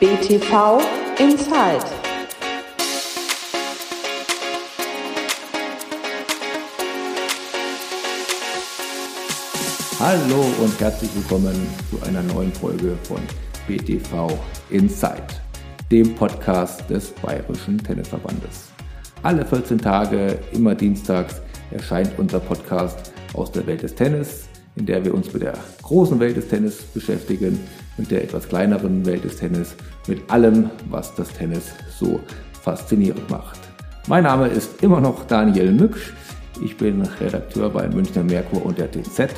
BTV Inside. Hallo und herzlich willkommen zu einer neuen Folge von BTV Inside, dem Podcast des Bayerischen Tennisverbandes. Alle 14 Tage, immer dienstags, erscheint unser Podcast aus der Welt des Tennis, in der wir uns mit der großen Welt des Tennis beschäftigen, mit der etwas kleineren Welt des Tennis, mit allem, was das Tennis so faszinierend macht. Mein Name ist immer noch Daniel Mücksch. Ich bin Redakteur bei Münchner Merkur und der TZ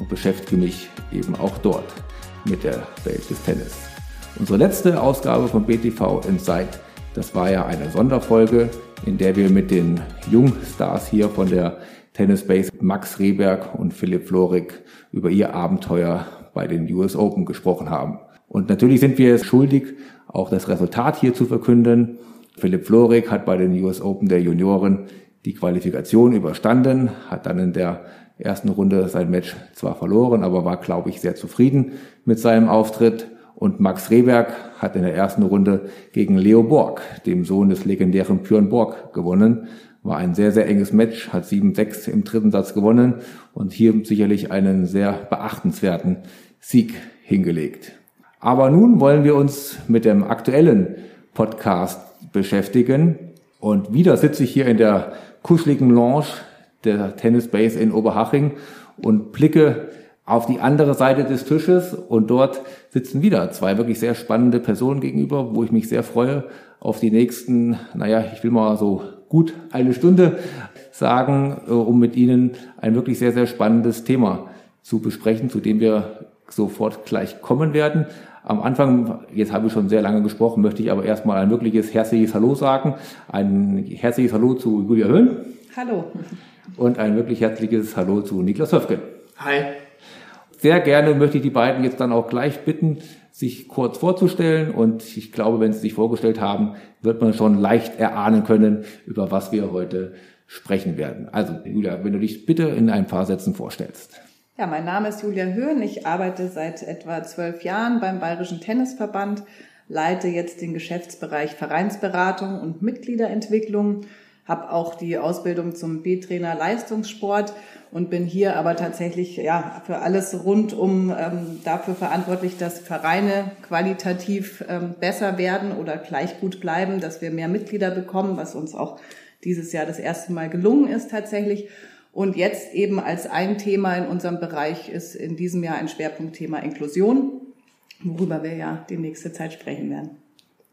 und beschäftige mich eben auch dort mit der Welt des Tennis. Unsere letzte Ausgabe von BTV Inside, das war ja eine Sonderfolge, in der wir mit den Jungstars hier von der Tennis Base Max Rehberg und Philipp Florig über ihr Abenteuer bei den US Open gesprochen haben. Und natürlich sind wir schuldig, auch das Resultat hier zu verkünden. Philipp Florig hat bei den US Open der Junioren die Qualifikation überstanden, hat dann in der ersten Runde sein Match zwar verloren, aber war, glaube ich, sehr zufrieden mit seinem Auftritt. Und Max Rehberg hat in der ersten Runde gegen Leo Borg, dem Sohn des legendären Björn Borg, gewonnen. War ein sehr, sehr enges Match, hat 7-6 im dritten Satz gewonnen und hier sicherlich einen sehr beachtenswerten Sieg hingelegt. Aber nun wollen wir uns mit dem aktuellen Podcast beschäftigen. Und wieder sitze ich hier in der kuscheligen Lounge der Tennis Base in Oberhaching und blicke auf die andere Seite des Tisches und dort sitzen wieder zwei wirklich sehr spannende Personen gegenüber, wo ich mich sehr freue auf die nächsten, naja, ich will mal so gut eine Stunde sagen, äh, um mit Ihnen ein wirklich sehr, sehr spannendes Thema zu besprechen, zu dem wir sofort gleich kommen werden. Am Anfang, jetzt habe ich schon sehr lange gesprochen, möchte ich aber erstmal ein wirkliches herzliches Hallo sagen. Ein herzliches Hallo zu Julia Höhn. Hallo. Und ein wirklich herzliches Hallo zu Niklas Höfgen. Hi. Sehr gerne möchte ich die beiden jetzt dann auch gleich bitten, sich kurz vorzustellen. Und ich glaube, wenn sie sich vorgestellt haben, wird man schon leicht erahnen können, über was wir heute sprechen werden. Also, Julia, wenn du dich bitte in ein paar Sätzen vorstellst. Ja, mein Name ist Julia Höhn. Ich arbeite seit etwa zwölf Jahren beim Bayerischen Tennisverband, leite jetzt den Geschäftsbereich Vereinsberatung und Mitgliederentwicklung, habe auch die Ausbildung zum B-Trainer Leistungssport und bin hier aber tatsächlich ja für alles rundum ähm, dafür verantwortlich, dass Vereine qualitativ ähm, besser werden oder gleich gut bleiben, dass wir mehr Mitglieder bekommen, was uns auch dieses Jahr das erste Mal gelungen ist tatsächlich. Und jetzt eben als ein Thema in unserem Bereich ist in diesem Jahr ein Schwerpunktthema Inklusion, worüber wir ja die nächste Zeit sprechen werden.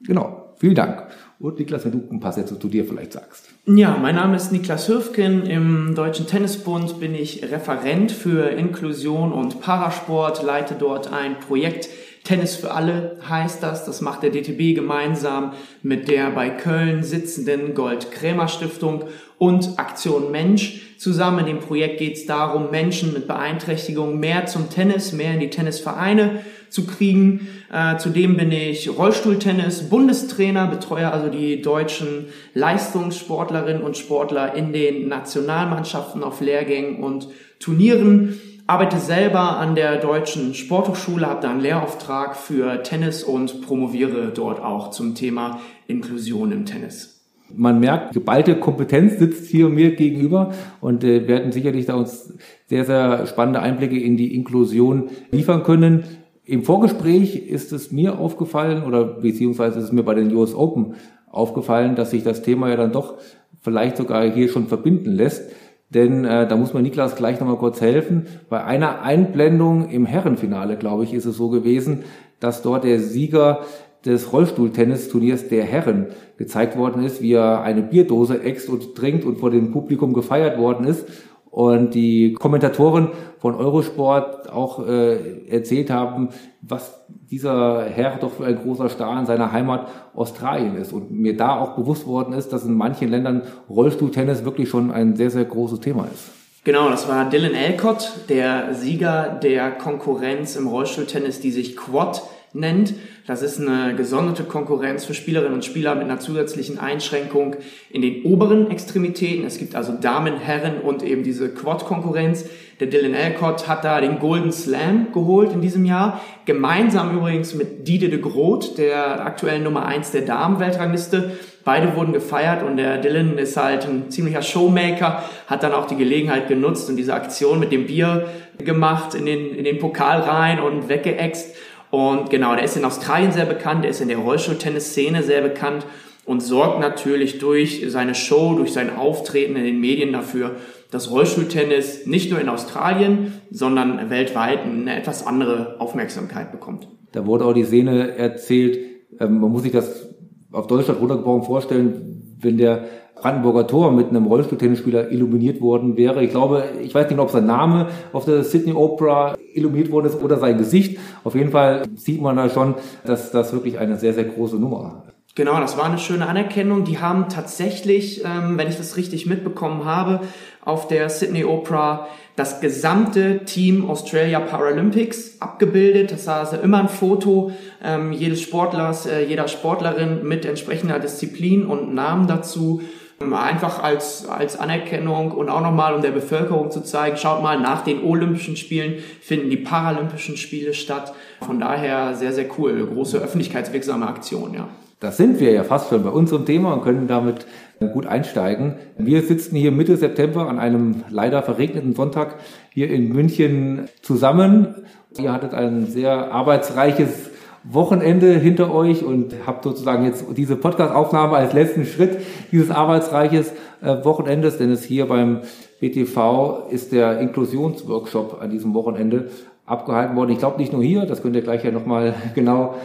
Genau, vielen Dank. Und Niklas, wenn du ein paar Sätze zu dir vielleicht sagst. Ja, mein Name ist Niklas Höfgen. Im Deutschen Tennisbund bin ich Referent für Inklusion und Parasport, leite dort ein Projekt Tennis für alle heißt das. Das macht der DTB gemeinsam mit der bei Köln sitzenden Gold-Krämer-Stiftung und Aktion Mensch. Zusammen in dem Projekt geht es darum, Menschen mit Beeinträchtigungen mehr zum Tennis, mehr in die Tennisvereine zu kriegen. Äh, zudem bin ich Rollstuhltennis Bundestrainer, betreue also die deutschen Leistungssportlerinnen und Sportler in den Nationalmannschaften auf Lehrgängen und Turnieren arbeite selber an der Deutschen Sporthochschule, habe da einen Lehrauftrag für Tennis und promoviere dort auch zum Thema Inklusion im Tennis. Man merkt, geballte Kompetenz sitzt hier mir gegenüber und äh, werden sicherlich da uns sehr, sehr spannende Einblicke in die Inklusion liefern können. Im Vorgespräch ist es mir aufgefallen oder beziehungsweise ist es mir bei den US Open aufgefallen, dass sich das Thema ja dann doch vielleicht sogar hier schon verbinden lässt. Denn äh, da muss man Niklas gleich nochmal kurz helfen. Bei einer Einblendung im Herrenfinale, glaube ich, ist es so gewesen, dass dort der Sieger des Rollstuhltennisturniers der Herren gezeigt worden ist, wie er eine Bierdose äxt und trinkt und vor dem Publikum gefeiert worden ist und die Kommentatoren von Eurosport auch äh, erzählt haben, was dieser Herr doch für ein großer Star in seiner Heimat Australien ist. Und mir da auch bewusst worden ist, dass in manchen Ländern Rollstuhltennis wirklich schon ein sehr, sehr großes Thema ist. Genau, das war Dylan Alcott, der Sieger der Konkurrenz im Rollstuhltennis, die sich Quad nennt. Das ist eine gesonderte Konkurrenz für Spielerinnen und Spieler mit einer zusätzlichen Einschränkung in den oberen Extremitäten. Es gibt also Damen, Herren und eben diese Quad-Konkurrenz. Der Dylan Alcott hat da den Golden Slam geholt in diesem Jahr. Gemeinsam übrigens mit Diede de Groot, der aktuellen Nummer 1 der Damen-Weltrangliste. Beide wurden gefeiert und der Dylan ist halt ein ziemlicher Showmaker, hat dann auch die Gelegenheit genutzt und diese Aktion mit dem Bier gemacht in den, in den Pokal rein und weggeext. Und genau, der ist in Australien sehr bekannt, der ist in der Rollstuhltennis-Szene sehr bekannt und sorgt natürlich durch seine Show, durch sein Auftreten in den Medien dafür, dass Rollstuhltennis nicht nur in Australien, sondern weltweit eine etwas andere Aufmerksamkeit bekommt. Da wurde auch die Szene erzählt, ähm, man muss sich das auf Deutschland runtergebrochen vorstellen, wenn der Brandenburger Tor mit einem Rollstuhltennisspieler illuminiert worden wäre. Ich glaube, ich weiß nicht, ob sein Name auf der Sydney Opera illuminiert worden ist oder sein Gesicht. Auf jeden Fall sieht man da schon, dass das wirklich eine sehr, sehr große Nummer Genau, das war eine schöne Anerkennung. Die haben tatsächlich, ähm, wenn ich das richtig mitbekommen habe, auf der Sydney Opera das gesamte Team Australia Paralympics abgebildet. Das war also immer ein Foto ähm, jedes Sportlers, äh, jeder Sportlerin mit entsprechender Disziplin und Namen dazu. Einfach als, als Anerkennung und auch nochmal, um der Bevölkerung zu zeigen, schaut mal, nach den Olympischen Spielen finden die Paralympischen Spiele statt. Von daher sehr, sehr cool. Große öffentlichkeitswirksame Aktion, ja. Das sind wir ja fast schon bei unserem Thema und können damit gut einsteigen. Wir sitzen hier Mitte September an einem leider verregneten Sonntag hier in München zusammen. Ihr hattet ein sehr arbeitsreiches Wochenende hinter euch und habt sozusagen jetzt diese Podcast-Aufnahme als letzten Schritt dieses arbeitsreiches äh, Wochenendes, denn es hier beim BTV ist der Inklusionsworkshop an diesem Wochenende abgehalten worden. Ich glaube nicht nur hier, das könnt ihr gleich ja nochmal genau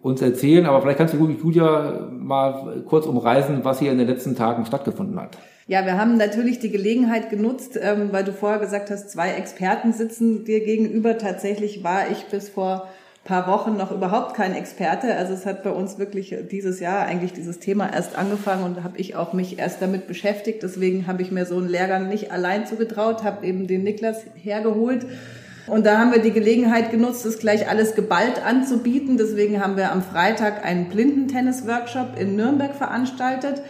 uns erzählen, aber vielleicht kannst du, Julia, mal kurz umreißen, was hier in den letzten Tagen stattgefunden hat. Ja, wir haben natürlich die Gelegenheit genutzt, ähm, weil du vorher gesagt hast, zwei Experten sitzen dir gegenüber. Tatsächlich war ich bis vor paar Wochen noch überhaupt kein Experte. Also es hat bei uns wirklich dieses Jahr eigentlich dieses Thema erst angefangen und habe ich auch mich erst damit beschäftigt. Deswegen habe ich mir so einen Lehrgang nicht allein zugetraut, habe eben den Niklas hergeholt und da haben wir die Gelegenheit genutzt, das gleich alles geballt anzubieten. Deswegen haben wir am Freitag einen Blindentennis-Workshop in Nürnberg veranstaltet.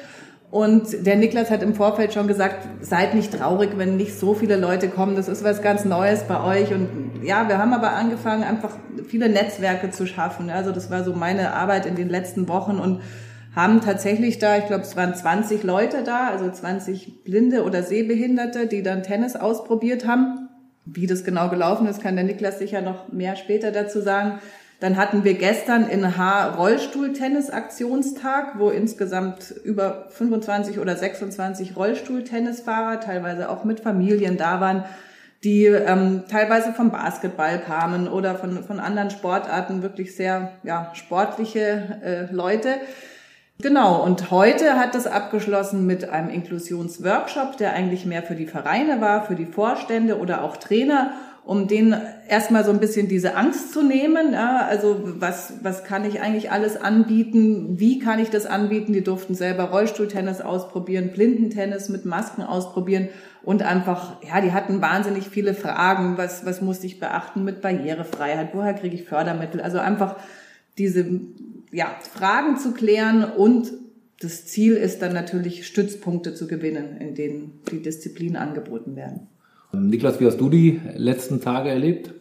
Und der Niklas hat im Vorfeld schon gesagt, seid nicht traurig, wenn nicht so viele Leute kommen. Das ist was ganz Neues bei euch. Und ja, wir haben aber angefangen, einfach viele Netzwerke zu schaffen. Also das war so meine Arbeit in den letzten Wochen und haben tatsächlich da, ich glaube, es waren 20 Leute da, also 20 Blinde oder Sehbehinderte, die dann Tennis ausprobiert haben. Wie das genau gelaufen ist, kann der Niklas sicher noch mehr später dazu sagen. Dann hatten wir gestern in H Rollstuhl-Tennis-Aktionstag, wo insgesamt über 25 oder 26 Rollstuhl-Tennisfahrer, teilweise auch mit Familien da waren, die ähm, teilweise vom Basketball kamen oder von, von anderen Sportarten, wirklich sehr ja, sportliche äh, Leute. Genau, und heute hat das abgeschlossen mit einem Inklusionsworkshop, der eigentlich mehr für die Vereine war, für die Vorstände oder auch Trainer, um denen erstmal so ein bisschen diese Angst zu nehmen. Ja, also was, was kann ich eigentlich alles anbieten? Wie kann ich das anbieten? Die durften selber Rollstuhltennis ausprobieren, Blindentennis mit Masken ausprobieren und einfach, ja, die hatten wahnsinnig viele Fragen. Was, was muss ich beachten mit Barrierefreiheit? Woher kriege ich Fördermittel? Also einfach diese ja, Fragen zu klären und das Ziel ist dann natürlich Stützpunkte zu gewinnen, in denen die Disziplinen angeboten werden. Niklas, wie hast du die letzten Tage erlebt?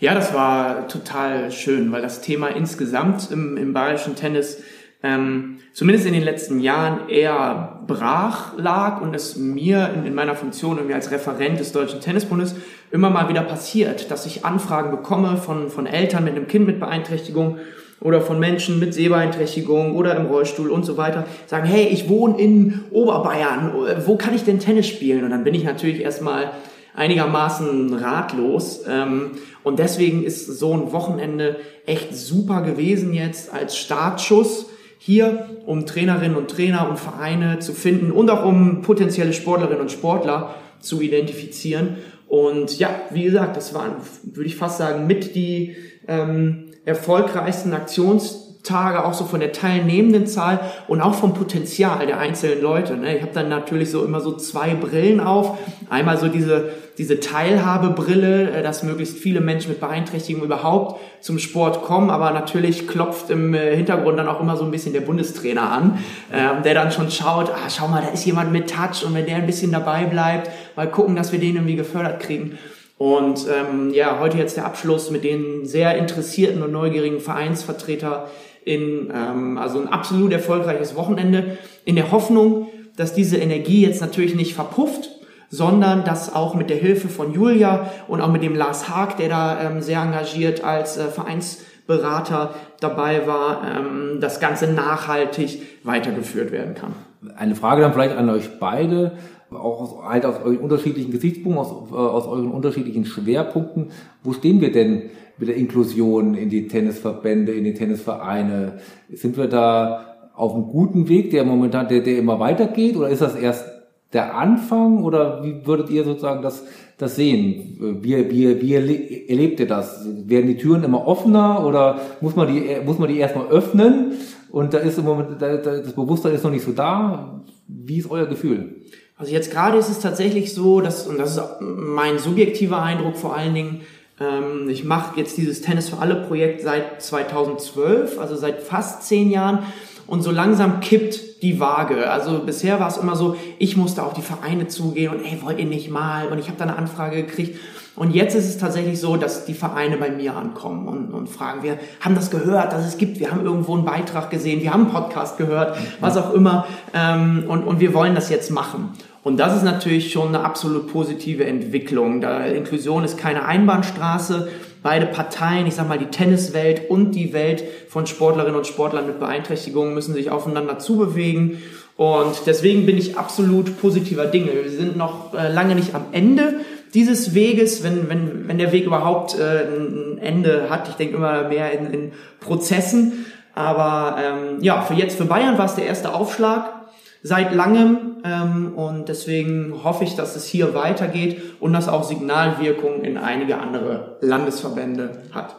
Ja, das war total schön, weil das Thema insgesamt im, im bayerischen Tennis ähm, zumindest in den letzten Jahren eher brach lag und es mir in, in meiner Funktion irgendwie als Referent des Deutschen Tennisbundes immer mal wieder passiert, dass ich Anfragen bekomme von, von Eltern mit einem Kind mit Beeinträchtigung oder von Menschen mit Sehbeeinträchtigung oder im Rollstuhl und so weiter, sagen, hey, ich wohne in Oberbayern, wo kann ich denn Tennis spielen? Und dann bin ich natürlich erstmal einigermaßen ratlos. Ähm, und deswegen ist so ein Wochenende echt super gewesen jetzt als Startschuss hier, um Trainerinnen und Trainer und Vereine zu finden und auch um potenzielle Sportlerinnen und Sportler zu identifizieren. Und ja, wie gesagt, das waren, würde ich fast sagen, mit die ähm, erfolgreichsten Aktions Tage auch so von der teilnehmenden Zahl und auch vom Potenzial der einzelnen Leute. Ne? Ich habe dann natürlich so immer so zwei Brillen auf. Einmal so diese, diese Teilhabebrille, äh, dass möglichst viele Menschen mit Beeinträchtigung überhaupt zum Sport kommen, aber natürlich klopft im äh, Hintergrund dann auch immer so ein bisschen der Bundestrainer an, äh, der dann schon schaut, ah, schau mal, da ist jemand mit Touch und wenn der ein bisschen dabei bleibt, mal gucken, dass wir den irgendwie gefördert kriegen. Und ähm, ja, heute jetzt der Abschluss mit den sehr interessierten und neugierigen Vereinsvertreter in ähm, also ein absolut erfolgreiches Wochenende in der Hoffnung, dass diese Energie jetzt natürlich nicht verpufft, sondern dass auch mit der Hilfe von Julia und auch mit dem Lars Haag, der da ähm, sehr engagiert als äh, Vereinsberater dabei war, ähm, das Ganze nachhaltig weitergeführt werden kann. Eine Frage dann vielleicht an euch beide auch aus, halt aus euren unterschiedlichen Gesichtspunkten, aus, äh, aus euren unterschiedlichen Schwerpunkten. Wo stehen wir denn mit der Inklusion in die Tennisverbände, in die Tennisvereine? Sind wir da auf einem guten Weg, der momentan, der, der immer weitergeht, oder ist das erst der Anfang, oder wie würdet ihr sozusagen das, das sehen? Wie, wie, wie erlebt ihr das? Werden die Türen immer offener, oder muss man die, muss man die erstmal öffnen? Und da ist im Moment, das Bewusstsein ist noch nicht so da. Wie ist euer Gefühl? Also jetzt gerade ist es tatsächlich so, dass, und das ist mein subjektiver Eindruck vor allen Dingen, ähm, ich mache jetzt dieses Tennis für alle Projekt seit 2012, also seit fast zehn Jahren. Und so langsam kippt die Waage. Also bisher war es immer so, ich musste auf die Vereine zugehen und ey, wollt ihr nicht mal? Und ich habe da eine Anfrage gekriegt. Und jetzt ist es tatsächlich so, dass die Vereine bei mir ankommen und, und fragen, wir haben das gehört, dass es gibt, wir haben irgendwo einen Beitrag gesehen, wir haben einen Podcast gehört, was auch immer, ähm, und, und wir wollen das jetzt machen. Und das ist natürlich schon eine absolut positive Entwicklung. Da Inklusion ist keine Einbahnstraße. Beide Parteien, ich sag mal die Tenniswelt und die Welt von Sportlerinnen und Sportlern mit Beeinträchtigungen müssen sich aufeinander zubewegen. Und deswegen bin ich absolut positiver Dinge. Wir sind noch äh, lange nicht am Ende dieses Weges, wenn, wenn, wenn der Weg überhaupt äh, ein Ende hat. Ich denke immer mehr in, in Prozessen. Aber ähm, ja, für jetzt, für Bayern war es der erste Aufschlag seit langem ähm, und deswegen hoffe ich, dass es hier weitergeht und dass auch Signalwirkung in einige andere Landesverbände hat.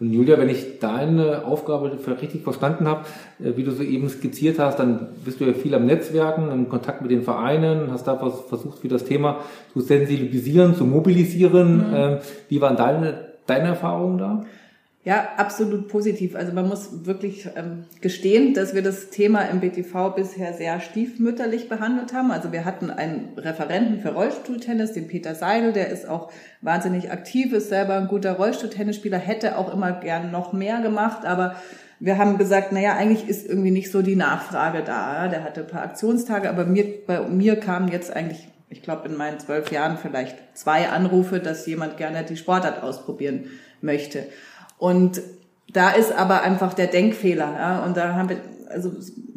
Und Julia, wenn ich deine Aufgabe richtig verstanden habe, äh, wie du so eben skizziert hast, dann bist du ja viel am Netzwerken, im Kontakt mit den Vereinen, hast da versucht, für das Thema zu sensibilisieren, zu mobilisieren. Mhm. Ähm, wie waren deine, deine Erfahrungen da? Ja, absolut positiv. Also man muss wirklich ähm, gestehen, dass wir das Thema im BTV bisher sehr stiefmütterlich behandelt haben. Also wir hatten einen Referenten für Rollstuhltennis, den Peter Seidel, der ist auch wahnsinnig aktiv, ist selber ein guter Rollstuhltennisspieler, hätte auch immer gern noch mehr gemacht, aber wir haben gesagt, naja, eigentlich ist irgendwie nicht so die Nachfrage da. Der hatte ein paar Aktionstage, aber mir, bei mir kamen jetzt eigentlich, ich glaube in meinen zwölf Jahren vielleicht zwei Anrufe, dass jemand gerne die Sportart ausprobieren möchte. Und da ist aber einfach der Denkfehler. Ja? Und da haben wir, also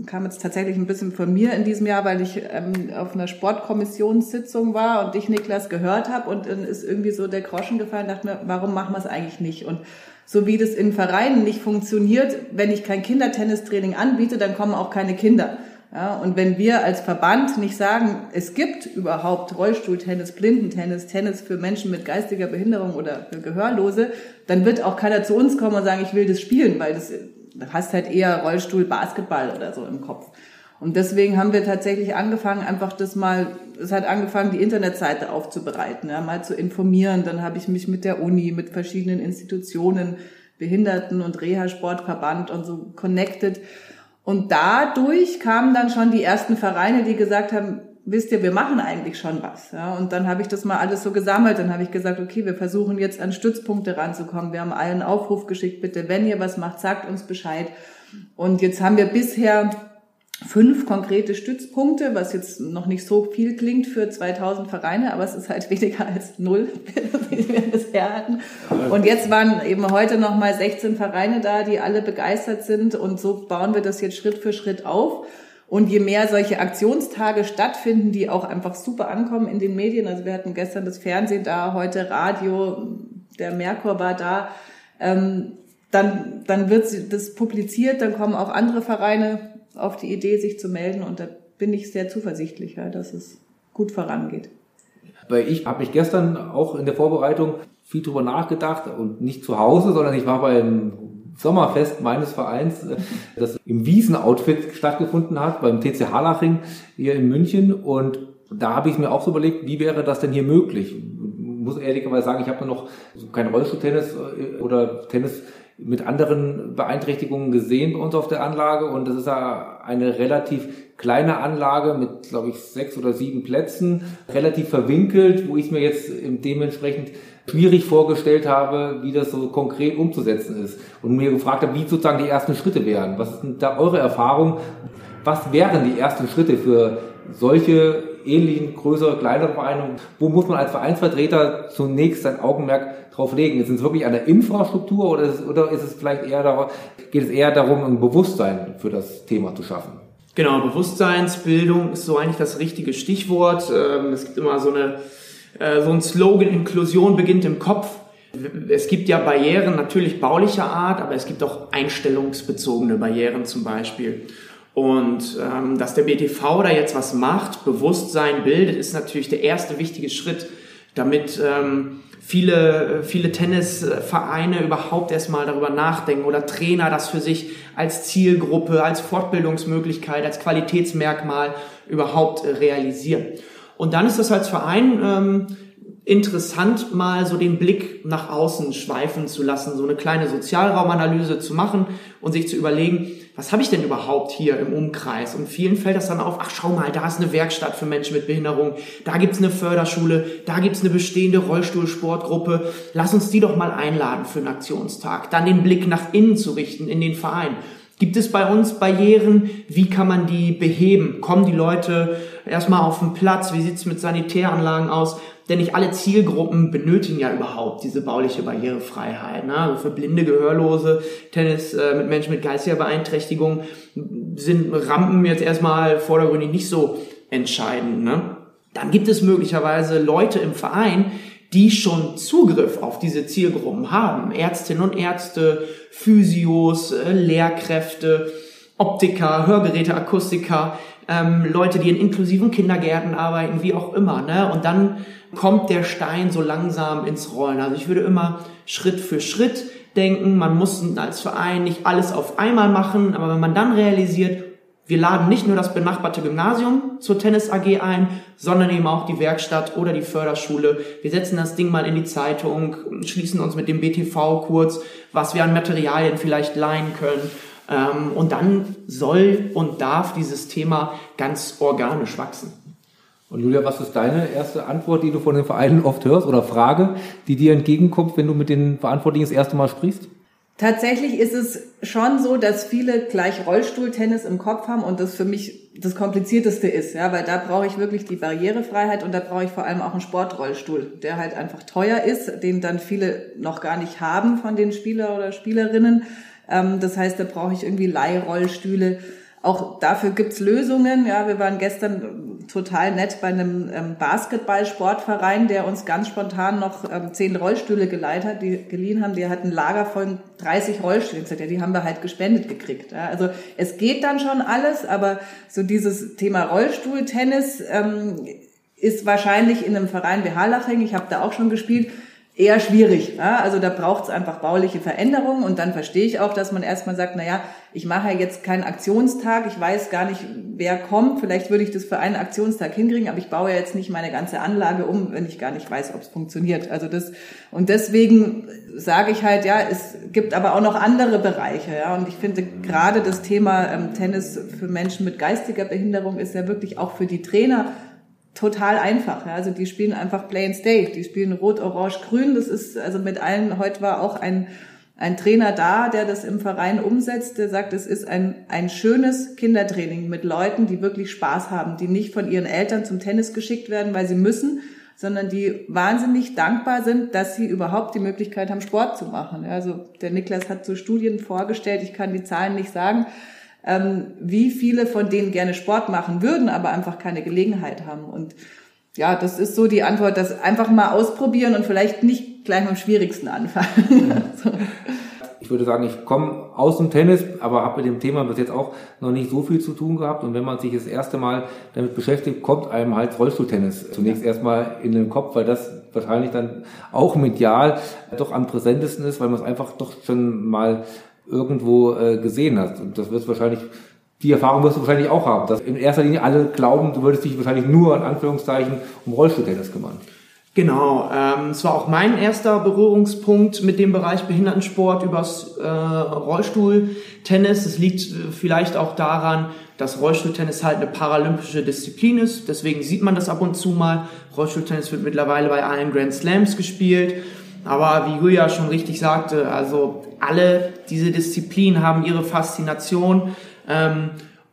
kam jetzt tatsächlich ein bisschen von mir in diesem Jahr, weil ich ähm, auf einer Sportkommissionssitzung war und dich, Niklas, gehört habe und dann ist irgendwie so der Groschen gefallen, dachte mir, warum machen wir es eigentlich nicht? Und so wie das in Vereinen nicht funktioniert, wenn ich kein Kindertennistraining anbiete, dann kommen auch keine Kinder. Ja, und wenn wir als Verband nicht sagen, es gibt überhaupt Rollstuhltennis, Blindentennis, Tennis für Menschen mit geistiger Behinderung oder für Gehörlose, dann wird auch keiner zu uns kommen und sagen, ich will das spielen, weil das, das heißt halt eher Rollstuhl, Basketball oder so im Kopf. Und deswegen haben wir tatsächlich angefangen, einfach das mal, es hat angefangen, die Internetseite aufzubereiten, ja, mal zu informieren. Dann habe ich mich mit der Uni, mit verschiedenen Institutionen, Behinderten- und Reha-Sportverband und so connected und dadurch kamen dann schon die ersten Vereine, die gesagt haben, wisst ihr, wir machen eigentlich schon was. Ja, und dann habe ich das mal alles so gesammelt. Dann habe ich gesagt, okay, wir versuchen jetzt an Stützpunkte ranzukommen. Wir haben allen Aufruf geschickt, bitte, wenn ihr was macht, sagt uns Bescheid. Und jetzt haben wir bisher fünf konkrete Stützpunkte, was jetzt noch nicht so viel klingt für 2000 Vereine, aber es ist halt weniger als null, wie wir bisher hatten. Und jetzt waren eben heute noch mal 16 Vereine da, die alle begeistert sind und so bauen wir das jetzt Schritt für Schritt auf. Und je mehr solche Aktionstage stattfinden, die auch einfach super ankommen in den Medien, also wir hatten gestern das Fernsehen da, heute Radio, der Merkur war da, ähm, dann, dann wird das publiziert, dann kommen auch andere Vereine auf die Idee, sich zu melden und da bin ich sehr zuversichtlich, ja, dass es gut vorangeht. Weil ich habe mich gestern auch in der Vorbereitung viel drüber nachgedacht und nicht zu Hause, sondern ich war beim Sommerfest meines Vereins, äh, das im Wiesenoutfit stattgefunden hat, beim TC Harlaching hier in München. Und da habe ich mir auch so überlegt, wie wäre das denn hier möglich? Ich muss ehrlicherweise sagen, ich habe noch kein Rollstuhltennis äh, oder Tennis mit anderen Beeinträchtigungen gesehen bei uns auf der Anlage und das ist ja eine relativ kleine Anlage mit, glaube ich, sechs oder sieben Plätzen, relativ verwinkelt, wo ich mir jetzt dementsprechend schwierig vorgestellt habe, wie das so konkret umzusetzen ist und mir gefragt habe, wie sozusagen die ersten Schritte wären. Was ist da eure Erfahrung? Was wären die ersten Schritte für solche ähnlichen, größere, kleinere Vereine? Wo muss man als Vereinsvertreter zunächst sein Augenmerk drauf legen? Ist es wirklich an der Infrastruktur oder ist es, oder ist es vielleicht eher darum, geht es eher darum, ein Bewusstsein für das Thema zu schaffen? Genau, Bewusstseinsbildung ist so eigentlich das richtige Stichwort. Ähm, es gibt immer so eine äh, so ein Slogan, Inklusion beginnt im Kopf. Es gibt ja Barrieren natürlich baulicher Art, aber es gibt auch einstellungsbezogene Barrieren zum Beispiel. Und ähm, dass der BTV da jetzt was macht, Bewusstsein bildet, ist natürlich der erste wichtige Schritt, damit ähm, viele, viele Tennisvereine überhaupt erstmal darüber nachdenken oder Trainer das für sich als Zielgruppe, als Fortbildungsmöglichkeit, als Qualitätsmerkmal überhaupt realisieren. Und dann ist das als Verein ähm, interessant, mal so den Blick nach außen schweifen zu lassen, so eine kleine Sozialraumanalyse zu machen und sich zu überlegen, was habe ich denn überhaupt hier im Umkreis? Und vielen fällt das dann auf, ach schau mal, da ist eine Werkstatt für Menschen mit Behinderung, da gibt's eine Förderschule, da gibt's eine bestehende Rollstuhlsportgruppe, lass uns die doch mal einladen für einen Aktionstag. Dann den Blick nach innen zu richten in den Verein. Gibt es bei uns Barrieren? Wie kann man die beheben? Kommen die Leute erstmal auf den Platz? Wie sieht's mit Sanitäranlagen aus? Denn nicht alle Zielgruppen benötigen ja überhaupt diese bauliche Barrierefreiheit. Ne? Also für blinde, Gehörlose, Tennis äh, mit Menschen mit geistiger Beeinträchtigung sind Rampen jetzt erstmal vordergründig nicht so entscheidend. Ne? Dann gibt es möglicherweise Leute im Verein, die schon Zugriff auf diese Zielgruppen haben. Ärztinnen und Ärzte, Physios, äh, Lehrkräfte, Optiker, Hörgeräte, Akustiker, ähm, Leute, die in inklusiven Kindergärten arbeiten, wie auch immer. Ne? Und dann kommt der Stein so langsam ins Rollen. Also ich würde immer Schritt für Schritt denken. Man muss als Verein nicht alles auf einmal machen, aber wenn man dann realisiert, wir laden nicht nur das benachbarte Gymnasium zur Tennis AG ein, sondern eben auch die Werkstatt oder die Förderschule. Wir setzen das Ding mal in die Zeitung, schließen uns mit dem BTV kurz, was wir an Materialien vielleicht leihen können. Ähm, und dann soll und darf dieses Thema ganz organisch wachsen. Und Julia, was ist deine erste Antwort, die du von den Vereinen oft hörst oder Frage, die dir entgegenkommt, wenn du mit den Verantwortlichen das erste Mal sprichst? Tatsächlich ist es schon so, dass viele gleich Rollstuhltennis im Kopf haben und das für mich das komplizierteste ist, ja, weil da brauche ich wirklich die Barrierefreiheit und da brauche ich vor allem auch einen Sportrollstuhl, der halt einfach teuer ist, den dann viele noch gar nicht haben von den Spieler oder Spielerinnen. Ähm, das heißt, da brauche ich irgendwie Leihrollstühle. Auch dafür gibt's Lösungen. Ja, wir waren gestern total nett bei einem ähm, Basketball-Sportverein, der uns ganz spontan noch ähm, zehn Rollstühle geleitet hat, die geliehen haben. Die hatten ein Lager von 30 Rollstühlen. Ja, die haben wir halt gespendet gekriegt. Ja, also es geht dann schon alles, aber so dieses Thema Rollstuhl-Tennis ähm, ist wahrscheinlich in einem Verein wie Harlaching, ich habe da auch schon gespielt, eher schwierig. Ja? Also da braucht es einfach bauliche Veränderungen und dann verstehe ich auch, dass man erstmal sagt, na ja, ich mache ja jetzt keinen Aktionstag, ich weiß gar nicht, wer kommt, vielleicht würde ich das für einen Aktionstag hinkriegen, aber ich baue ja jetzt nicht meine ganze Anlage um, wenn ich gar nicht weiß, ob es funktioniert. Also das und deswegen sage ich halt, ja, es gibt aber auch noch andere Bereiche, ja, und ich finde gerade das Thema ähm, Tennis für Menschen mit geistiger Behinderung ist ja wirklich auch für die Trainer total einfach. Ja. Also die spielen einfach Play and Stay. Die spielen Rot, Orange, Grün. Das ist also mit allen, heute war auch ein, ein Trainer da, der das im Verein umsetzt, der sagt, es ist ein, ein schönes Kindertraining mit Leuten, die wirklich Spaß haben, die nicht von ihren Eltern zum Tennis geschickt werden, weil sie müssen, sondern die wahnsinnig dankbar sind, dass sie überhaupt die Möglichkeit haben, Sport zu machen. Also der Niklas hat so Studien vorgestellt, ich kann die Zahlen nicht sagen, ähm, wie viele von denen gerne Sport machen würden, aber einfach keine Gelegenheit haben. Und ja, das ist so die Antwort, das einfach mal ausprobieren und vielleicht nicht gleich am schwierigsten anfangen. so. Ich würde sagen, ich komme aus dem Tennis, aber habe mit dem Thema bis jetzt auch noch nicht so viel zu tun gehabt. Und wenn man sich das erste Mal damit beschäftigt, kommt einem halt Rollstuhltennis zunächst erstmal in den Kopf, weil das wahrscheinlich dann auch medial doch am präsentesten ist, weil man es einfach doch schon mal irgendwo äh, gesehen hast. Und das wirst wahrscheinlich, die Erfahrung wirst du wahrscheinlich auch haben, dass in erster Linie alle glauben, du würdest dich wahrscheinlich nur in Anführungszeichen um Rollstuhltennis kümmern. Genau, ähm, es war auch mein erster Berührungspunkt mit dem Bereich Behindertensport übers äh, Rollstuhltennis. Es liegt äh, vielleicht auch daran, dass Rollstuhltennis halt eine paralympische Disziplin ist. Deswegen sieht man das ab und zu mal. Rollstuhltennis wird mittlerweile bei allen Grand Slams gespielt. Aber wie Julia schon richtig sagte, also alle diese Disziplinen haben ihre Faszination ähm,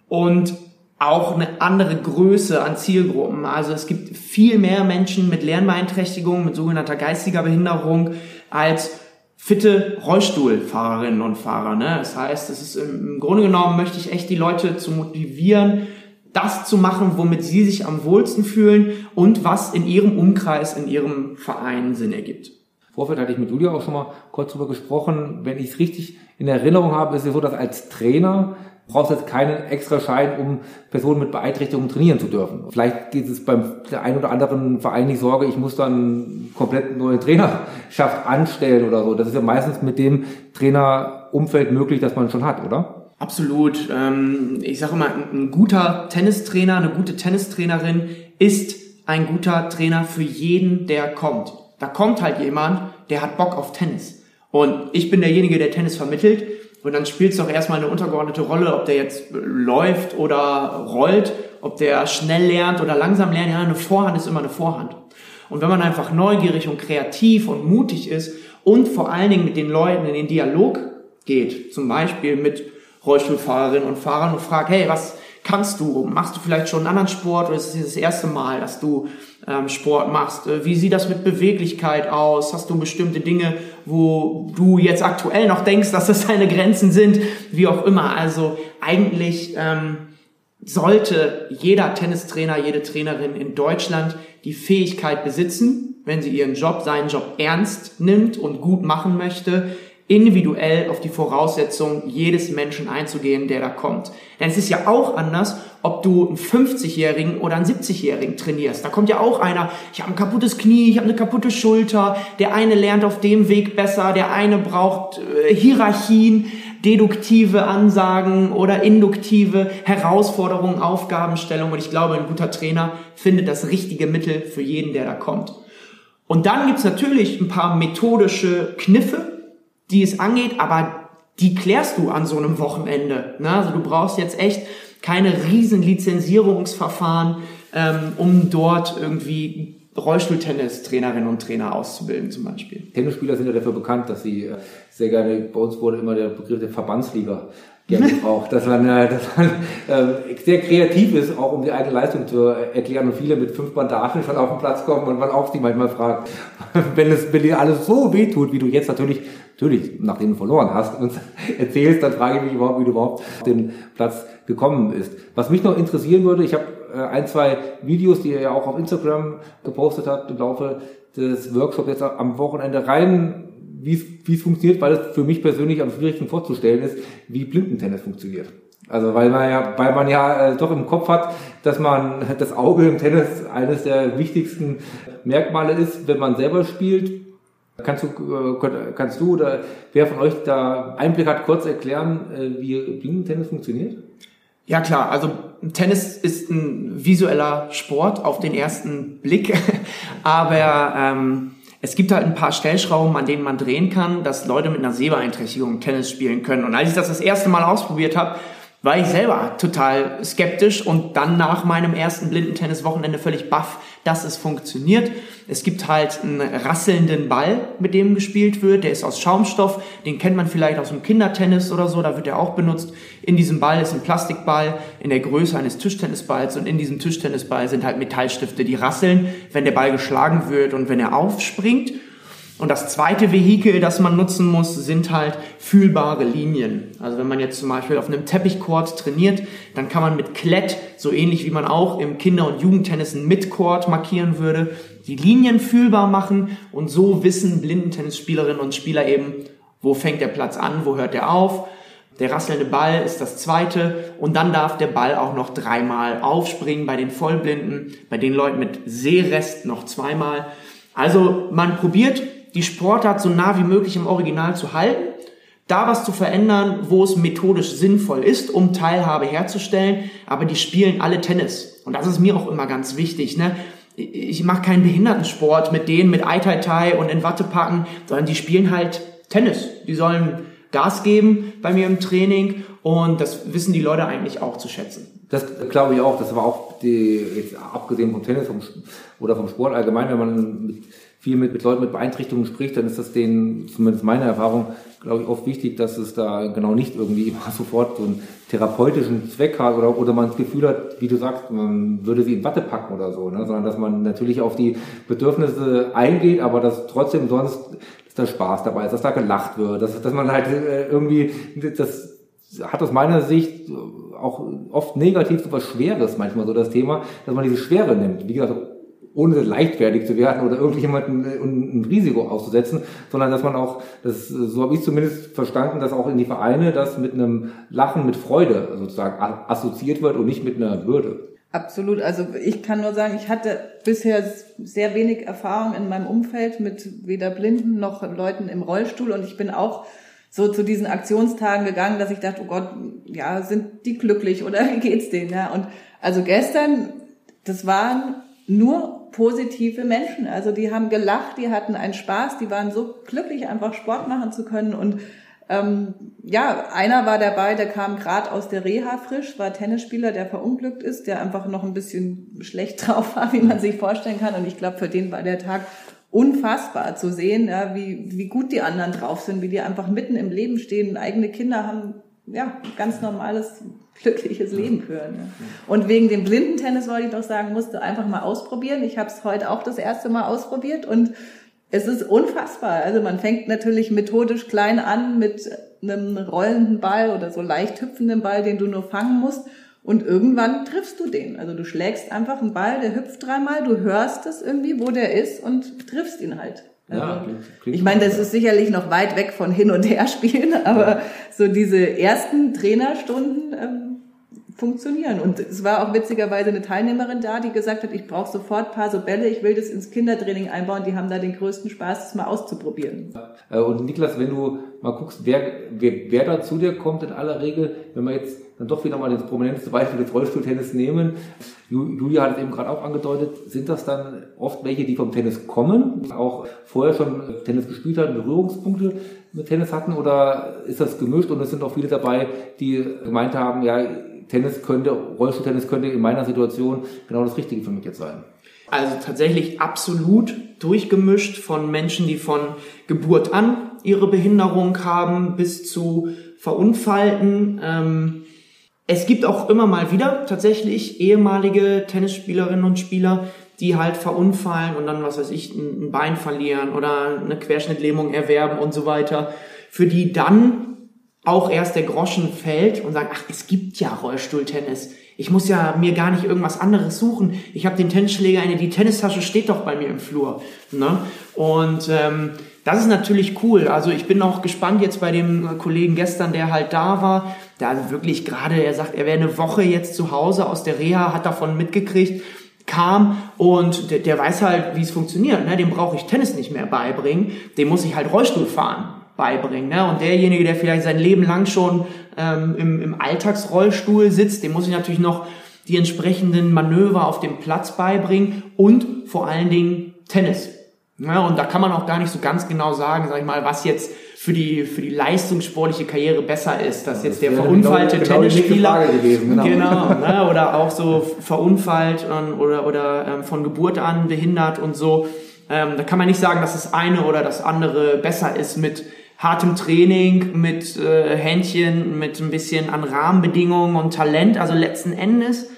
und auch eine andere Größe an Zielgruppen. Also es gibt viel mehr Menschen mit Lernbeeinträchtigung, mit sogenannter geistiger Behinderung als fitte Rollstuhlfahrerinnen und Fahrer. Ne? Das heißt, es ist im Grunde genommen möchte ich echt die Leute zu motivieren, das zu machen, womit sie sich am wohlsten fühlen und was in ihrem Umkreis, in ihrem Verein Sinn ergibt. Vorfeld hatte ich mit Julia auch schon mal kurz drüber gesprochen. Wenn ich es richtig in Erinnerung habe, ist es so, dass als Trainer brauchst jetzt keinen extra Schein, um Personen mit Beeinträchtigungen trainieren zu dürfen. Vielleicht geht es beim einen oder anderen Verein nicht Sorge, ich muss dann komplett neue Trainerschaft anstellen oder so. Das ist ja meistens mit dem Trainerumfeld möglich, das man schon hat, oder? Absolut. Ähm, ich sage immer, ein guter Tennistrainer, eine gute Tennistrainerin ist ein guter Trainer für jeden, der kommt. Da kommt halt jemand, der hat Bock auf Tennis. Und ich bin derjenige, der Tennis vermittelt und dann spielt es doch erstmal eine untergeordnete Rolle, ob der jetzt läuft oder rollt, ob der schnell lernt oder langsam lernt. Ja, eine Vorhand ist immer eine Vorhand. Und wenn man einfach neugierig und kreativ und mutig ist und vor allen Dingen mit den Leuten in den Dialog geht, zum Beispiel mit Rollstuhlfahrerinnen und Fahrern und fragt, hey, was kannst du? Machst du vielleicht schon einen anderen Sport oder ist es das erste Mal, dass du ähm, Sport machst? Äh, wie sieht das mit Beweglichkeit aus? Hast du bestimmte Dinge, wo du jetzt aktuell noch denkst, dass das deine Grenzen sind? Wie auch immer. Also eigentlich ähm, sollte jeder Tennistrainer, jede Trainerin in Deutschland die Fähigkeit besitzen, wenn sie ihren Job, seinen Job ernst nimmt und gut machen möchte, individuell auf die Voraussetzungen jedes Menschen einzugehen, der da kommt. Denn es ist ja auch anders, ob du einen 50-Jährigen oder einen 70-Jährigen trainierst. Da kommt ja auch einer, ich habe ein kaputtes Knie, ich habe eine kaputte Schulter, der eine lernt auf dem Weg besser, der eine braucht äh, Hierarchien, deduktive Ansagen oder induktive Herausforderungen, Aufgabenstellungen. Und ich glaube, ein guter Trainer findet das richtige Mittel für jeden, der da kommt. Und dann gibt's natürlich ein paar methodische Kniffe, die es angeht, aber die klärst du an so einem Wochenende. Ne? Also du brauchst jetzt echt keine riesen Lizenzierungsverfahren, ähm, um dort irgendwie Rollstuhltennis-Trainerinnen und Trainer auszubilden zum Beispiel. Tennisspieler sind ja dafür bekannt, dass sie äh, sehr gerne, bei uns wurde immer der Begriff der Verbandsliga gerne gebraucht, dass man, äh, dass man äh, sehr kreativ ist, auch um die eigene Leistung zu erklären und viele mit fünf Bandagen schon auf den Platz kommen und man auch sie manchmal fragt, wenn es wenn dir alles so weh tut, wie du jetzt natürlich, natürlich, nachdem du verloren hast, uns erzählst, dann frage ich mich überhaupt, wie du überhaupt auf den Platz gekommen ist. Was mich noch interessieren würde, ich habe äh, ein, zwei Videos, die ihr ja auch auf Instagram gepostet habt im Laufe des Workshops jetzt am Wochenende rein wie es, wie es funktioniert, weil es für mich persönlich am schwierigsten vorzustellen ist, wie Blindentennis funktioniert. Also weil man ja, weil man ja äh, doch im Kopf hat, dass man das Auge im Tennis eines der wichtigsten Merkmale ist, wenn man selber spielt. Kannst du, äh, kannst du oder wer von euch da Einblick hat, kurz erklären, äh, wie Blindentennis funktioniert? Ja klar, also Tennis ist ein visueller Sport auf den ersten Blick, aber ähm, es gibt halt ein paar Stellschrauben, an denen man drehen kann, dass Leute mit einer Sehbeeinträchtigung Tennis spielen können. Und als ich das das erste Mal ausprobiert habe, war ich selber total skeptisch und dann nach meinem ersten Blindentennis-Wochenende völlig baff, dass es funktioniert. Es gibt halt einen rasselnden Ball, mit dem gespielt wird. Der ist aus Schaumstoff. Den kennt man vielleicht aus dem Kindertennis oder so. Da wird er auch benutzt. In diesem Ball ist ein Plastikball in der Größe eines Tischtennisballs und in diesem Tischtennisball sind halt Metallstifte, die rasseln, wenn der Ball geschlagen wird und wenn er aufspringt. Und das zweite Vehikel, das man nutzen muss, sind halt fühlbare Linien. Also wenn man jetzt zum Beispiel auf einem Teppichcourt trainiert, dann kann man mit Klett, so ähnlich wie man auch im Kinder- und Jugendtennis einen Midcourt markieren würde, die Linien fühlbar machen und so wissen Blindentennisspielerinnen und Spieler eben, wo fängt der Platz an, wo hört er auf. Der rasselnde Ball ist das zweite und dann darf der Ball auch noch dreimal aufspringen bei den Vollblinden, bei den Leuten mit Sehrest noch zweimal. Also man probiert die Sportart so nah wie möglich im Original zu halten. da was zu verändern, wo es methodisch sinnvoll ist, um Teilhabe herzustellen. Aber die spielen alle Tennis. Und das ist mir auch immer ganz wichtig. Ne? Ich mache keinen Behindertensport mit denen, mit Ai Tai Tai und in Watte packen, sondern die spielen halt Tennis. Die sollen Gas geben bei mir im Training und das wissen die Leute eigentlich auch zu schätzen. Das glaube ich auch. Das war auch die, jetzt abgesehen vom Tennis vom, oder vom Sport allgemein, wenn man mit, viel mit, mit Leuten mit Beeinträchtigungen spricht, dann ist das denen, zumindest meiner Erfahrung, glaube ich, oft wichtig, dass es da genau nicht irgendwie immer sofort so einen therapeutischen Zweck hat oder, oder man das Gefühl hat, wie du sagst, man würde sie in Watte packen oder so, ne? sondern dass man natürlich auf die Bedürfnisse eingeht, aber dass trotzdem sonst dass da Spaß dabei ist, dass da gelacht wird, dass, dass man halt äh, irgendwie das hat aus meiner Sicht auch oft negativ so was Schweres manchmal so das Thema, dass man diese Schwere nimmt. Wie gesagt, ohne leichtfertig zu werden oder irgendjemanden äh, ein Risiko auszusetzen, sondern dass man auch, das, so habe ich zumindest verstanden, dass auch in die Vereine das mit einem Lachen, mit Freude sozusagen assoziiert wird und nicht mit einer Bürde. Absolut. Also ich kann nur sagen, ich hatte bisher sehr wenig Erfahrung in meinem Umfeld mit weder Blinden noch Leuten im Rollstuhl und ich bin auch so zu diesen Aktionstagen gegangen, dass ich dachte, oh Gott, ja, sind die glücklich oder geht's denen? Ja? Und also gestern, das waren nur positive Menschen. Also die haben gelacht, die hatten einen Spaß, die waren so glücklich, einfach Sport machen zu können. Und ähm, ja, einer war dabei, der kam gerade aus der Reha frisch, war Tennisspieler, der verunglückt ist, der einfach noch ein bisschen schlecht drauf war, wie man sich vorstellen kann. Und ich glaube, für den war der Tag unfassbar zu sehen, ja, wie, wie gut die anderen drauf sind, wie die einfach mitten im Leben stehen, eigene Kinder haben, ja, ganz normales glückliches Leben führen. Ne? Und wegen dem Blindentennis wollte ich doch sagen, musst du einfach mal ausprobieren. Ich habe es heute auch das erste Mal ausprobiert und es ist unfassbar. Also man fängt natürlich methodisch klein an mit einem rollenden Ball oder so leicht hüpfenden Ball, den du nur fangen musst. Und irgendwann triffst du den. Also du schlägst einfach einen Ball, der hüpft dreimal, du hörst es irgendwie, wo der ist und triffst ihn halt. Ja, klingt, klingt ich meine, das ist sicherlich noch weit weg von hin und her spielen, aber so diese ersten Trainerstunden ähm, funktionieren. Und es war auch witzigerweise eine Teilnehmerin da, die gesagt hat, ich brauche sofort paar so Bälle, ich will das ins Kindertraining einbauen. Die haben da den größten Spaß, das mal auszuprobieren. Äh, und Niklas, wenn du mal guckst, wer, wer, wer da zu dir kommt in aller Regel, wenn wir jetzt dann doch wieder mal das prominenteste Beispiel des Rollstuhltennis nehmen. Julia hat es eben gerade auch angedeutet, sind das dann oft welche, die vom Tennis kommen, auch vorher schon Tennis gespielt haben, Berührungspunkte mit Tennis hatten oder ist das gemischt und es sind auch viele dabei, die gemeint haben, ja, Tennis könnte, Rollstuhltennis könnte in meiner Situation genau das Richtige für mich jetzt sein. Also tatsächlich absolut durchgemischt von Menschen, die von Geburt an ihre Behinderung haben, bis zu Verunfallten. Ähm, es gibt auch immer mal wieder tatsächlich ehemalige Tennisspielerinnen und Spieler, die halt verunfallen und dann, was weiß ich, ein Bein verlieren oder eine Querschnittlähmung erwerben und so weiter, für die dann auch erst der Groschen fällt und sagt, ach, es gibt ja Rollstuhltennis. Ich muss ja mir gar nicht irgendwas anderes suchen. Ich habe den Tennisschläger in die Tennistasche steht doch bei mir im Flur. Ne? Und ähm, das ist natürlich cool. Also ich bin auch gespannt jetzt bei dem Kollegen gestern, der halt da war. Der wirklich gerade, er sagt, er wäre eine Woche jetzt zu Hause aus der Reha, hat davon mitgekriegt, kam und der, der weiß halt, wie es funktioniert. Ne? Dem brauche ich Tennis nicht mehr beibringen. Dem muss ich halt Rollstuhl fahren beibringen. Ne? Und derjenige, der vielleicht sein Leben lang schon ähm, im, im Alltagsrollstuhl sitzt, dem muss ich natürlich noch die entsprechenden Manöver auf dem Platz beibringen und vor allen Dingen Tennis. Ja, und da kann man auch gar nicht so ganz genau sagen, sag ich mal, was jetzt für die, für die leistungssportliche Karriere besser ist, dass jetzt der verunfallte genau, Tennisspieler, genau gewesen, genau, genau ne, oder auch so verunfallt oder, oder ähm, von Geburt an behindert und so. Ähm, da kann man nicht sagen, dass das eine oder das andere besser ist mit hartem Training, mit äh, Händchen, mit ein bisschen an Rahmenbedingungen und Talent. Also letzten Endes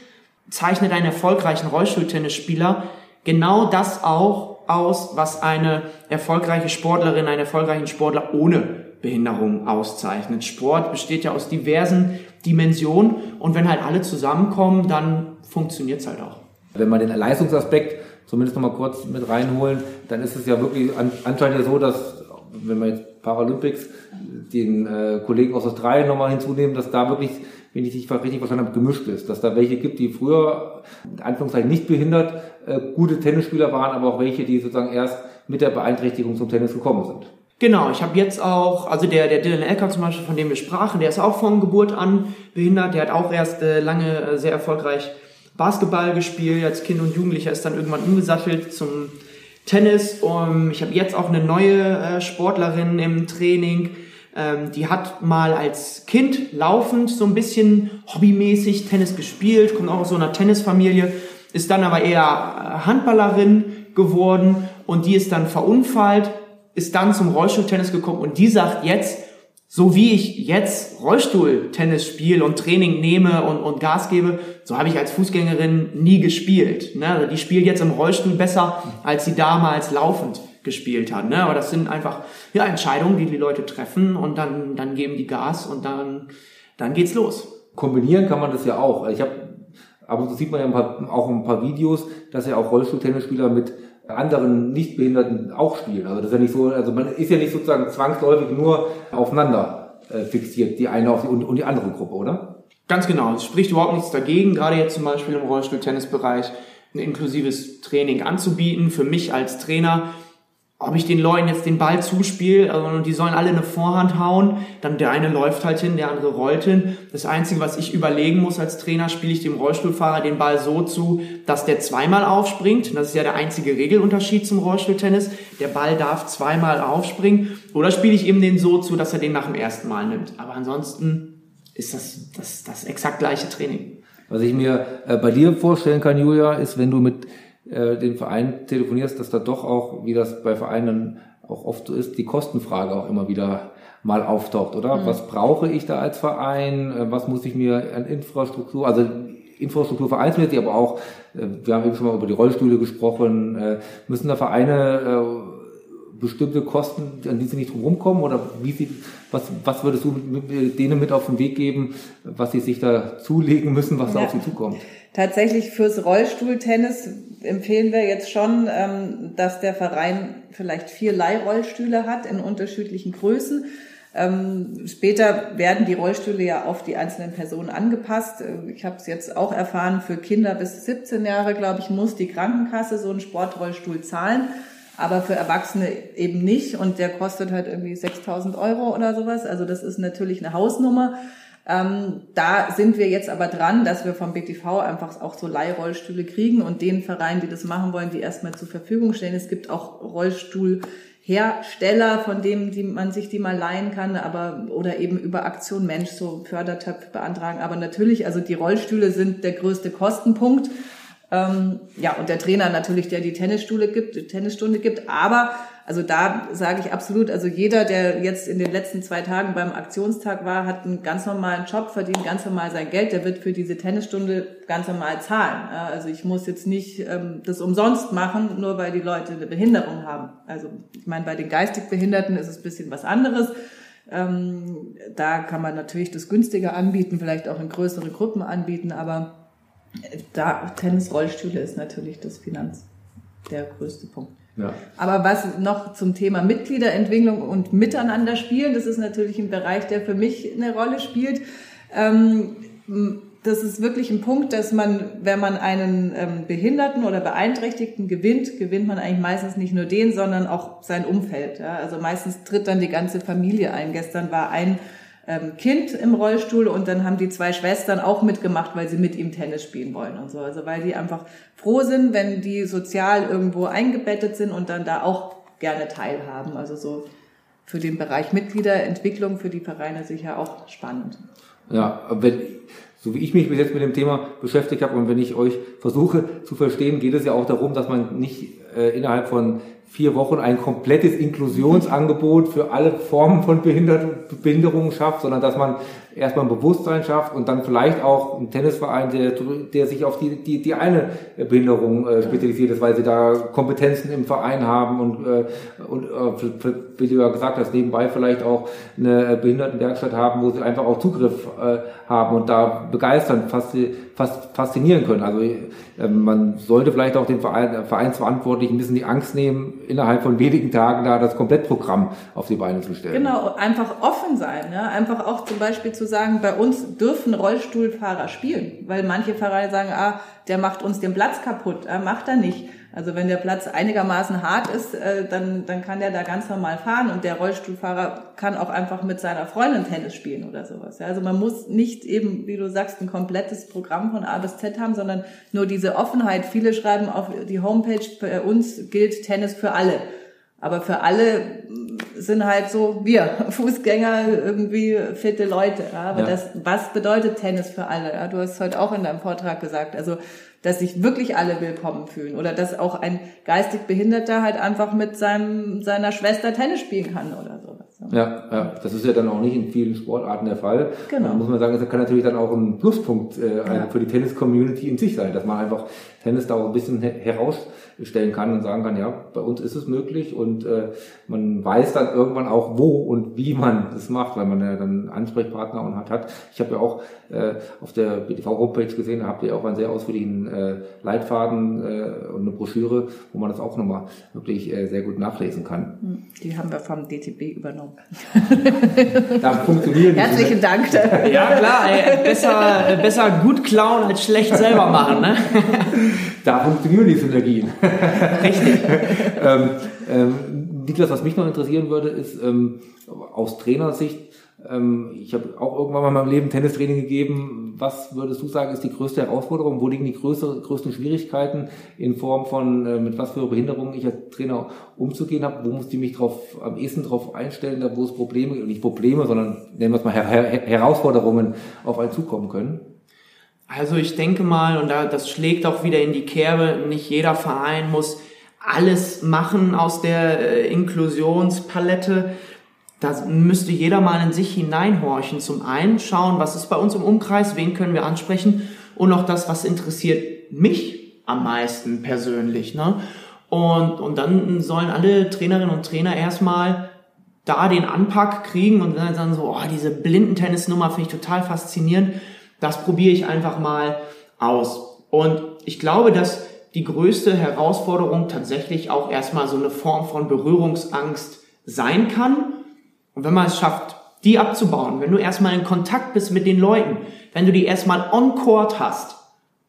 zeichnet einen erfolgreichen Rollstuhltennisspieler genau das auch aus, was eine erfolgreiche Sportlerin, einen erfolgreichen Sportler ohne Behinderung auszeichnet. Sport besteht ja aus diversen Dimensionen und wenn halt alle zusammenkommen, dann funktioniert es halt auch. Wenn man den Leistungsaspekt zumindest noch mal kurz mit reinholen, dann ist es ja wirklich anscheinend ja so, dass wenn man jetzt Paralympics den äh, Kollegen aus Australien nochmal hinzunehmen, dass da wirklich, wenn ich dich richtig verstanden habe, gemischt ist. Dass da welche gibt, die früher, in Anführungszeichen nicht behindert, äh, gute Tennisspieler waren, aber auch welche, die sozusagen erst mit der Beeinträchtigung zum Tennis gekommen sind. Genau, ich habe jetzt auch, also der, der Dylan Elker zum Beispiel, von dem wir sprachen, der ist auch von Geburt an behindert, der hat auch erst äh, lange äh, sehr erfolgreich Basketball gespielt, als Kind und Jugendlicher ist dann irgendwann umgesattelt zum Tennis. Um, ich habe jetzt auch eine neue äh, Sportlerin im Training, ähm, die hat mal als Kind laufend so ein bisschen hobbymäßig Tennis gespielt, kommt auch aus so einer Tennisfamilie, ist dann aber eher äh, Handballerin geworden und die ist dann verunfallt ist dann zum Rollstuhltennis gekommen und die sagt jetzt, so wie ich jetzt Rollstuhltennis spiele und Training nehme und, und Gas gebe, so habe ich als Fußgängerin nie gespielt. Ne? Also die spielt jetzt im Rollstuhl besser, als sie damals laufend gespielt hat. Ne? Aber das sind einfach ja, Entscheidungen, die die Leute treffen und dann, dann geben die Gas und dann, dann geht's los. Kombinieren kann man das ja auch. Ich habe, aber so sieht man ja ein paar, auch ein paar Videos, dass ja auch Rollstuhltennisspieler mit anderen Nichtbehinderten auch spielen. Also das ist ja nicht so, also man ist ja nicht sozusagen zwangsläufig nur aufeinander äh, fixiert, die eine auf die, und, und die andere Gruppe, oder? Ganz genau. Es spricht überhaupt nichts dagegen, gerade jetzt zum Beispiel im Rollstuhl-Tennisbereich ein inklusives Training anzubieten. Für mich als Trainer ob ich den Leuten jetzt den Ball zuspiele, also die sollen alle eine Vorhand hauen, dann der eine läuft halt hin, der andere rollt hin. Das Einzige, was ich überlegen muss als Trainer, spiele ich dem Rollstuhlfahrer den Ball so zu, dass der zweimal aufspringt. Das ist ja der einzige Regelunterschied zum Rollstuhltennis. Der Ball darf zweimal aufspringen. Oder spiele ich ihm den so zu, dass er den nach dem ersten Mal nimmt. Aber ansonsten ist das das, das exakt gleiche Training. Was ich mir äh, bei dir vorstellen kann, Julia, ist, wenn du mit äh, den Verein telefonierst, dass da doch auch, wie das bei Vereinen auch oft so ist, die Kostenfrage auch immer wieder mal auftaucht, oder? Mhm. Was brauche ich da als Verein? Äh, was muss ich mir an Infrastruktur, also Infrastruktur vereinsmäßig, aber auch, äh, wir haben eben schon mal über die Rollstühle gesprochen, äh, müssen da Vereine bestimmte Kosten, an die sie nicht drum kommen? Oder wie sie, was, was würdest du denen mit auf den Weg geben, was sie sich da zulegen müssen, was ja. da auf sie zukommt? Tatsächlich fürs Rollstuhltennis empfehlen wir jetzt schon, ähm, dass der Verein vielleicht vier Leihrollstühle hat in unterschiedlichen Größen. Ähm, später werden die Rollstühle ja auf die einzelnen Personen angepasst. Äh, ich habe es jetzt auch erfahren, für Kinder bis 17 Jahre, glaube ich, muss die Krankenkasse so einen Sportrollstuhl zahlen aber für Erwachsene eben nicht und der kostet halt irgendwie 6000 Euro oder sowas. Also das ist natürlich eine Hausnummer. Ähm, da sind wir jetzt aber dran, dass wir vom BTV einfach auch so Leihrollstühle kriegen und den Vereinen, die das machen wollen, die erstmal zur Verfügung stellen. Es gibt auch Rollstuhlhersteller, von denen die man sich die mal leihen kann, aber oder eben über Aktion Mensch so Fördertöpfe beantragen. Aber natürlich, also die Rollstühle sind der größte Kostenpunkt. Ähm, ja, und der Trainer natürlich, der die Tennisstunde gibt, die Tennisstunde gibt. Aber, also da sage ich absolut, also jeder, der jetzt in den letzten zwei Tagen beim Aktionstag war, hat einen ganz normalen Job, verdient ganz normal sein Geld, der wird für diese Tennisstunde ganz normal zahlen. Also ich muss jetzt nicht ähm, das umsonst machen, nur weil die Leute eine Behinderung haben. Also ich meine, bei den geistig Behinderten ist es ein bisschen was anderes. Ähm, da kann man natürlich das günstiger anbieten, vielleicht auch in größere Gruppen anbieten, aber da Tennis-Rollstühle ist natürlich das Finanz der größte Punkt. Ja. Aber was noch zum Thema Mitgliederentwicklung und Miteinander spielen, das ist natürlich ein Bereich, der für mich eine Rolle spielt. Ähm, das ist wirklich ein Punkt, dass man, wenn man einen ähm, Behinderten oder Beeinträchtigten gewinnt, gewinnt man eigentlich meistens nicht nur den, sondern auch sein Umfeld. Also meistens tritt dann die ganze Familie ein. Gestern war ein ähm, Kind im Rollstuhl und dann haben die zwei Schwestern auch mitgemacht, weil sie mit ihm Tennis spielen wollen und so. Also weil die einfach froh sind, wenn die sozial irgendwo eingebettet sind und dann da auch gerne teilhaben. Also so für den Bereich Mitgliederentwicklung für die Vereine sicher auch spannend. Ja, wenn, so wie ich mich bis jetzt mit dem Thema beschäftigt habe und wenn ich euch versuche zu verstehen, geht es ja auch darum, dass man nicht äh, innerhalb von vier Wochen ein komplettes Inklusionsangebot für alle Formen von Behinderungen schafft, sondern dass man erstmal ein Bewusstsein schafft und dann vielleicht auch ein Tennisverein, der, der sich auf die, die, die eine Behinderung äh, spezialisiert ist, weil sie da Kompetenzen im Verein haben und, äh, und äh, wie du ja gesagt hast, nebenbei vielleicht auch eine Behindertenwerkstatt haben, wo sie einfach auch Zugriff äh, haben und da begeistern, fast, fast faszinieren können. Also äh, man sollte vielleicht auch den Verein, Vereinsverantwortlichen ein bisschen die Angst nehmen, innerhalb von wenigen Tagen da das Komplettprogramm auf die Beine zu stellen. Genau, einfach offen sein. Ja? Einfach auch zum Beispiel zu sagen, bei uns dürfen Rollstuhlfahrer spielen, weil manche Fahrer sagen, ah, der macht uns den Platz kaputt, ah, macht er nicht. Also wenn der Platz einigermaßen hart ist, äh, dann, dann kann der da ganz normal fahren und der Rollstuhlfahrer kann auch einfach mit seiner Freundin Tennis spielen oder sowas. Also man muss nicht eben, wie du sagst, ein komplettes Programm von A bis Z haben, sondern nur diese Offenheit. Viele schreiben auf die Homepage, bei uns gilt Tennis für alle. Aber für alle sind halt so wir, Fußgänger, irgendwie fitte Leute. Aber ja. das, was bedeutet Tennis für alle? Du hast heute auch in deinem Vortrag gesagt. Also dass sich wirklich alle willkommen fühlen oder dass auch ein geistig Behinderter halt einfach mit seinem, seiner Schwester Tennis spielen kann oder sowas. Ja, ja, das ist ja dann auch nicht in vielen Sportarten der Fall. Genau. Da muss man sagen, das kann natürlich dann auch ein Pluspunkt äh, ja. für die Tennis-Community in sich sein, dass man einfach Tennis da auch ein bisschen herausstellen kann und sagen kann, ja, bei uns ist es möglich und äh, man weiß dann irgendwann auch, wo und wie man das macht, weil man ja dann Ansprechpartner und hat. hat. Ich habe ja auch äh, auf der BTV-Homepage gesehen, da habt ihr auch einen sehr ausführlichen äh, Leitfaden äh, und eine Broschüre, wo man das auch nochmal wirklich äh, sehr gut nachlesen kann. Hm, die haben wir vom DTB übernommen. da funktionieren Herzlichen Dank. Ja klar, ey, besser, besser gut klauen als schlecht selber machen. Ne? da funktionieren die Synergien. Richtig. ähm, ähm, Niklas, was mich noch interessieren würde, ist ähm, aus Trainersicht, ich habe auch irgendwann mal in meinem Leben Tennistraining gegeben. Was würdest du sagen, ist die größte Herausforderung? Wo liegen die größte, größten Schwierigkeiten in Form von, äh, mit was für Behinderungen ich als Trainer umzugehen habe? Wo muss ich mich drauf, am ehesten darauf einstellen, da wo es Probleme, nicht Probleme, sondern nennen wir es mal Her Her Herausforderungen auf einen zukommen können? Also ich denke mal, und da, das schlägt auch wieder in die Kerbe, nicht jeder Verein muss alles machen aus der äh, Inklusionspalette da müsste jeder mal in sich hineinhorchen. Zum einen schauen, was ist bei uns im Umkreis, wen können wir ansprechen und auch das, was interessiert mich am meisten persönlich. Ne? Und, und dann sollen alle Trainerinnen und Trainer erstmal da den Anpack kriegen und dann sagen so, oh, diese Blindentennisnummer finde ich total faszinierend. Das probiere ich einfach mal aus. Und ich glaube, dass die größte Herausforderung tatsächlich auch erstmal so eine Form von Berührungsangst sein kann und wenn man es schafft, die abzubauen, wenn du erstmal in Kontakt bist mit den Leuten, wenn du die erstmal on court hast,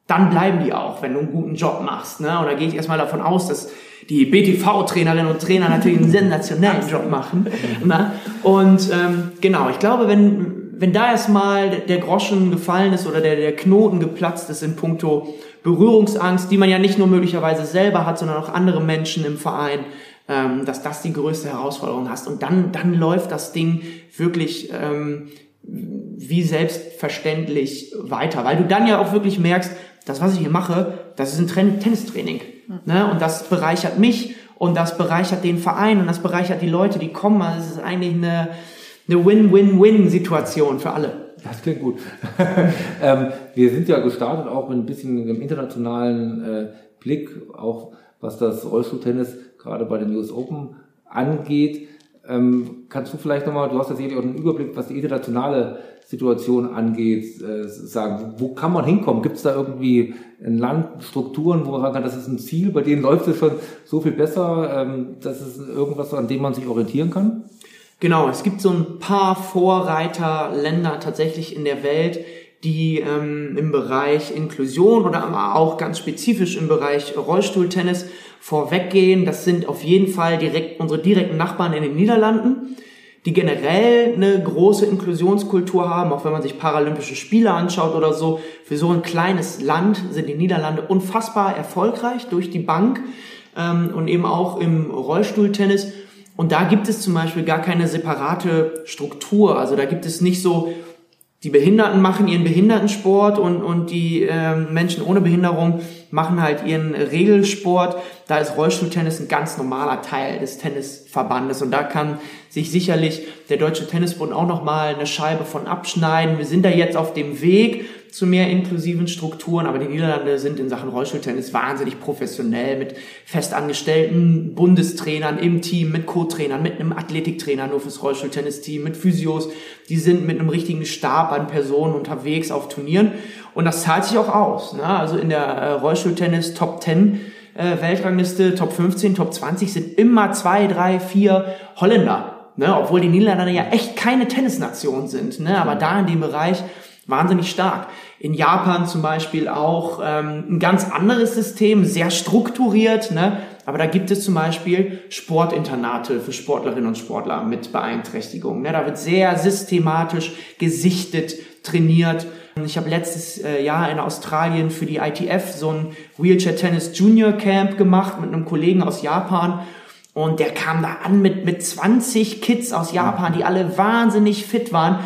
dann bleiben die auch, wenn du einen guten Job machst. Ne? Und da gehe ich erstmal davon aus, dass die BTV-Trainerinnen und Trainer natürlich einen sensationellen Job machen. Ne? Und ähm, genau, ich glaube, wenn, wenn da erstmal der Groschen gefallen ist oder der, der Knoten geplatzt ist in puncto Berührungsangst, die man ja nicht nur möglicherweise selber hat, sondern auch andere Menschen im Verein, ähm, dass das die größte Herausforderung hast. Und dann, dann läuft das Ding wirklich ähm, wie selbstverständlich weiter, weil du dann ja auch wirklich merkst, das, was ich hier mache, das ist ein Tennistraining. Ne? Und das bereichert mich und das bereichert den Verein und das bereichert die Leute, die kommen. Also es ist eigentlich eine, eine Win-Win-Win-Situation für alle. Das klingt gut. ähm, wir sind ja gestartet auch mit ein bisschen einem internationalen äh, Blick, auch was das Rollstuhltennis gerade bei den US Open angeht. Ähm, kannst du vielleicht nochmal, du hast ja sicherlich auch einen Überblick, was die internationale Situation angeht, äh, sagen, wo kann man hinkommen? Gibt es da irgendwie ein Land, Strukturen, wo man sagen kann, das ist ein Ziel, bei denen läuft es schon so viel besser, ähm, das ist irgendwas, an dem man sich orientieren kann? Genau, es gibt so ein paar Vorreiterländer tatsächlich in der Welt, die ähm, im Bereich Inklusion oder auch ganz spezifisch im Bereich Rollstuhltennis vorweggehen. Das sind auf jeden Fall direkt unsere direkten Nachbarn in den Niederlanden, die generell eine große Inklusionskultur haben, auch wenn man sich Paralympische Spiele anschaut oder so. Für so ein kleines Land sind die Niederlande unfassbar erfolgreich durch die Bank ähm, und eben auch im Rollstuhltennis. Und da gibt es zum Beispiel gar keine separate Struktur. Also da gibt es nicht so die Behinderten machen ihren Behindertensport und, und die äh, Menschen ohne Behinderung machen halt ihren Regelsport. Da ist Rollstuhltennis ein ganz normaler Teil des Tennisverbandes und da kann sich sicherlich der Deutsche Tennisbund auch nochmal eine Scheibe von abschneiden. Wir sind da jetzt auf dem Weg zu mehr inklusiven Strukturen, aber die Niederlande sind in Sachen Rollstuhltennis wahnsinnig professionell mit festangestellten Bundestrainern im Team, mit Co-Trainern, mit einem Athletiktrainer nur fürs Rollstuhltennis-Team, mit Physios. Die sind mit einem richtigen Stab an Personen unterwegs auf Turnieren und das zahlt sich auch aus. Ne? Also in der äh, Rollstuhltennis Top 10 äh, Weltrangliste, Top 15, Top 20 sind immer zwei, drei, vier Holländer. Ne? Obwohl die Niederlande ja echt keine Tennisnation sind. Ne? Aber da in dem Bereich wahnsinnig stark. In Japan zum Beispiel auch ähm, ein ganz anderes System, sehr strukturiert, ne? aber da gibt es zum Beispiel Sportinternate für Sportlerinnen und Sportler mit Beeinträchtigungen. Ne? Da wird sehr systematisch gesichtet, trainiert. Ich habe letztes äh, Jahr in Australien für die ITF so ein Wheelchair Tennis Junior Camp gemacht mit einem Kollegen aus Japan. Und der kam da an mit, mit 20 Kids aus Japan, die alle wahnsinnig fit waren.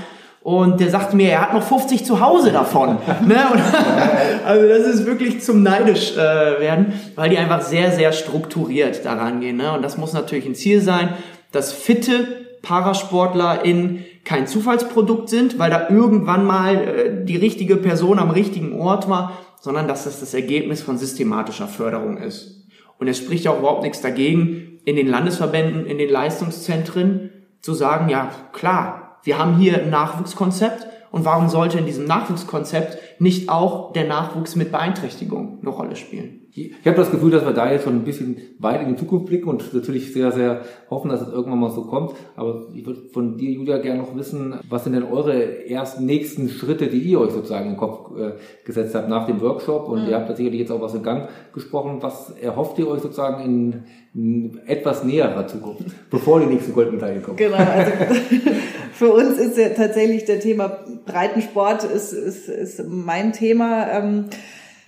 Und der sagte mir, er hat noch 50 zu Hause davon. ne? Und, also das ist wirklich zum neidisch äh, werden, weil die einfach sehr, sehr strukturiert daran gehen. Ne? Und das muss natürlich ein Ziel sein, dass fitte Parasportler in kein Zufallsprodukt sind, weil da irgendwann mal äh, die richtige Person am richtigen Ort war, sondern dass das das Ergebnis von systematischer Förderung ist. Und es spricht auch überhaupt nichts dagegen, in den Landesverbänden, in den Leistungszentren zu sagen, ja klar, wir haben hier ein Nachwuchskonzept und warum sollte in diesem Nachwuchskonzept nicht auch der Nachwuchs mit Beeinträchtigung eine Rolle spielen? Ich habe das Gefühl, dass wir da jetzt schon ein bisschen weit in die Zukunft blicken und natürlich sehr, sehr hoffen, dass es irgendwann mal so kommt. Aber ich würde von dir, Julia, gerne noch wissen, was sind denn eure ersten nächsten Schritte, die ihr euch sozusagen in den Kopf äh, gesetzt habt nach dem Workshop? Und mhm. ihr habt da sicherlich jetzt auch was in Gang gesprochen. Was erhofft ihr euch sozusagen in, in etwas näherer Zukunft, bevor die nächste Goldmedaille kommt? Genau, also für uns ist ja tatsächlich der Thema Breitensport ist, ist, ist mein Thema. Ähm,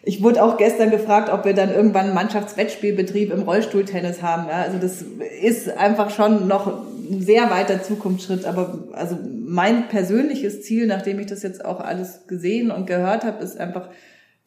ich wurde auch gestern gefragt, ob wir dann irgendwann Mannschaftswettspielbetrieb im Rollstuhltennis haben. Ja, also das ist einfach schon noch ein sehr weiter Zukunftsschritt. Aber also mein persönliches Ziel, nachdem ich das jetzt auch alles gesehen und gehört habe, ist einfach,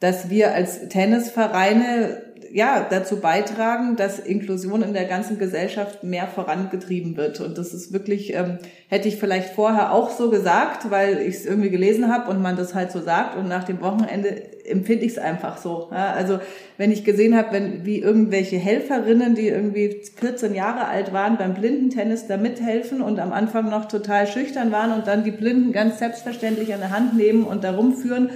dass wir als Tennisvereine ja, dazu beitragen, dass Inklusion in der ganzen Gesellschaft mehr vorangetrieben wird. Und das ist wirklich, ähm, hätte ich vielleicht vorher auch so gesagt, weil ich es irgendwie gelesen habe und man das halt so sagt. Und nach dem Wochenende empfinde ich es einfach so. Ja, also wenn ich gesehen habe, wenn wie irgendwelche Helferinnen, die irgendwie 14 Jahre alt waren, beim Blindentennis da mithelfen und am Anfang noch total schüchtern waren und dann die Blinden ganz selbstverständlich an der Hand nehmen und da rumführen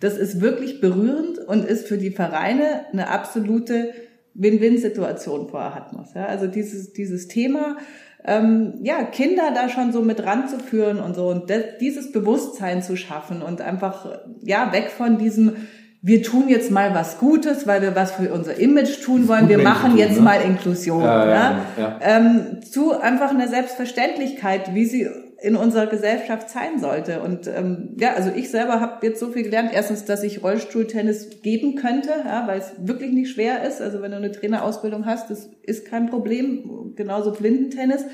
das ist wirklich berührend und ist für die Vereine eine absolute Win-Win-Situation vor Hatmos. Ja, also dieses, dieses Thema, ähm, ja, Kinder da schon so mit ranzuführen und so und das, dieses Bewusstsein zu schaffen und einfach, ja, weg von diesem, wir tun jetzt mal was Gutes, weil wir was für unser Image tun wollen. Wir machen tun, jetzt ne? mal Inklusion. Ja, ja, ja. Ähm, zu einfach einer Selbstverständlichkeit, wie sie in unserer Gesellschaft sein sollte. Und ähm, ja, also ich selber habe jetzt so viel gelernt. Erstens, dass ich Rollstuhltennis geben könnte, ja, weil es wirklich nicht schwer ist. Also wenn du eine Trainerausbildung hast, das ist kein Problem. Genauso Blindentennis.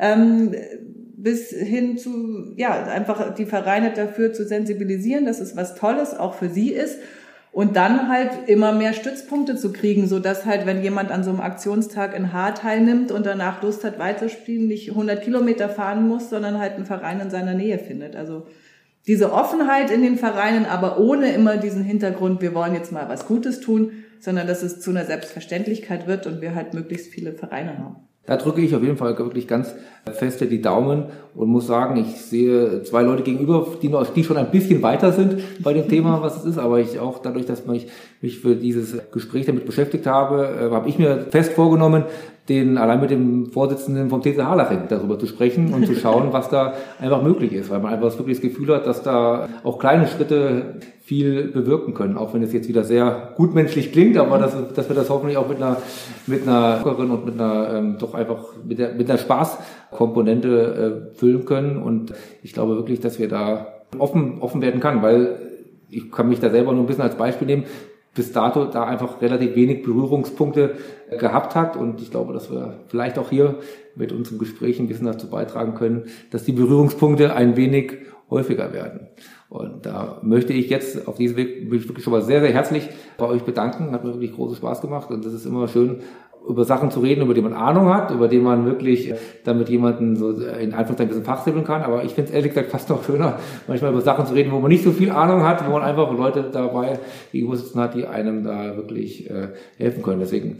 Ähm, bis hin zu, ja, einfach die Vereine dafür zu sensibilisieren, dass es was Tolles auch für sie ist und dann halt immer mehr Stützpunkte zu kriegen, so dass halt, wenn jemand an so einem Aktionstag in Haar teilnimmt und danach Lust hat weiterspielen, nicht 100 Kilometer fahren muss, sondern halt einen Verein in seiner Nähe findet. Also diese Offenheit in den Vereinen, aber ohne immer diesen Hintergrund, wir wollen jetzt mal was Gutes tun, sondern dass es zu einer Selbstverständlichkeit wird und wir halt möglichst viele Vereine haben. Da drücke ich auf jeden Fall wirklich ganz feste die Daumen und muss sagen, ich sehe zwei Leute gegenüber, die, noch, die schon ein bisschen weiter sind bei dem Thema, was es ist, aber ich auch dadurch, dass ich mich für dieses Gespräch damit beschäftigt habe, äh, habe ich mir fest vorgenommen, den allein mit dem Vorsitzenden vom TC Harlaching darüber zu sprechen und zu schauen, was da einfach möglich ist, weil man einfach wirklich das Gefühl hat, dass da auch kleine Schritte viel bewirken können, auch wenn es jetzt wieder sehr gutmenschlich klingt, aber dass, dass wir das hoffentlich auch mit einer mit einer und mit einer ähm, doch einfach mit, der, mit einer Spaßkomponente äh, füllen können und ich glaube wirklich, dass wir da offen offen werden kann, weil ich kann mich da selber nur ein bisschen als Beispiel nehmen bis dato da einfach relativ wenig Berührungspunkte äh, gehabt hat. Und ich glaube, dass wir vielleicht auch hier mit unserem Gespräch ein bisschen dazu beitragen können, dass die Berührungspunkte ein wenig häufiger werden. Und da möchte ich jetzt auf diesem Weg mich wirklich schon mal sehr, sehr herzlich bei euch bedanken. Hat mir wirklich großen Spaß gemacht und das ist immer schön, über Sachen zu reden, über die man Ahnung hat, über die man wirklich damit jemanden so in Anführungszeichen ein bisschen fachsimpeln kann. Aber ich finde es ehrlich gesagt fast noch schöner, manchmal über Sachen zu reden, wo man nicht so viel Ahnung hat, wo man einfach Leute dabei gegenüber sitzen hat, die einem da wirklich äh, helfen können. Deswegen,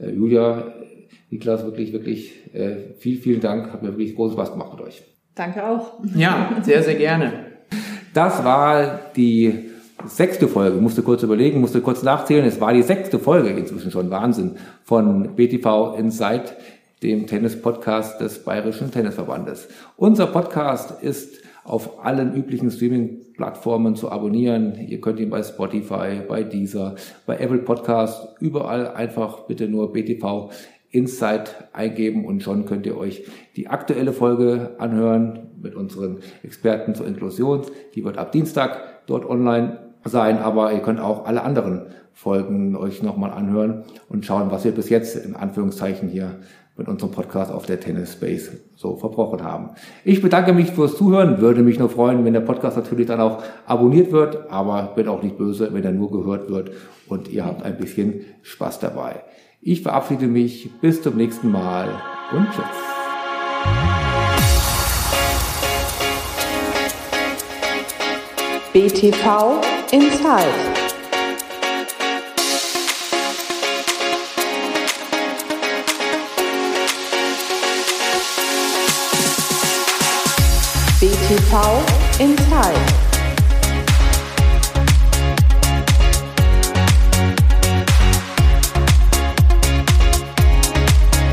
äh, Julia, Niklas, wirklich, wirklich äh, viel, vielen Dank. Hat mir wirklich großen Spaß gemacht mit euch. Danke auch. Ja, sehr, sehr gerne. Das war die sechste Folge, musste kurz überlegen, musste kurz nachzählen. Es war die sechste Folge inzwischen schon Wahnsinn von BTV Insight, dem Tennis-Podcast des Bayerischen Tennisverbandes. Unser Podcast ist auf allen üblichen Streaming-Plattformen zu abonnieren. Ihr könnt ihn bei Spotify, bei Deezer, bei Apple Podcast, überall einfach bitte nur BTV Insight eingeben und schon könnt ihr euch die aktuelle Folge anhören mit unseren Experten zur Inklusion. Die wird ab Dienstag dort online sein, aber ihr könnt auch alle anderen Folgen euch nochmal anhören und schauen, was wir bis jetzt in Anführungszeichen hier mit unserem Podcast auf der Tennis Space so verbrochen haben. Ich bedanke mich fürs Zuhören, würde mich nur freuen, wenn der Podcast natürlich dann auch abonniert wird, aber bin auch nicht böse, wenn er nur gehört wird und ihr habt ein bisschen Spaß dabei. Ich verabschiede mich. Bis zum nächsten Mal und tschüss. BTV Inside. BTV Inside.